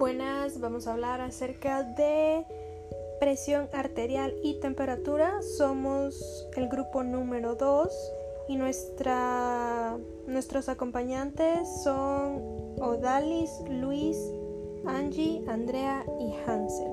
Buenas, vamos a hablar acerca de presión arterial y temperatura. Somos el grupo número 2 y nuestra, nuestros acompañantes son Odalis, Luis, Angie, Andrea y Hansel.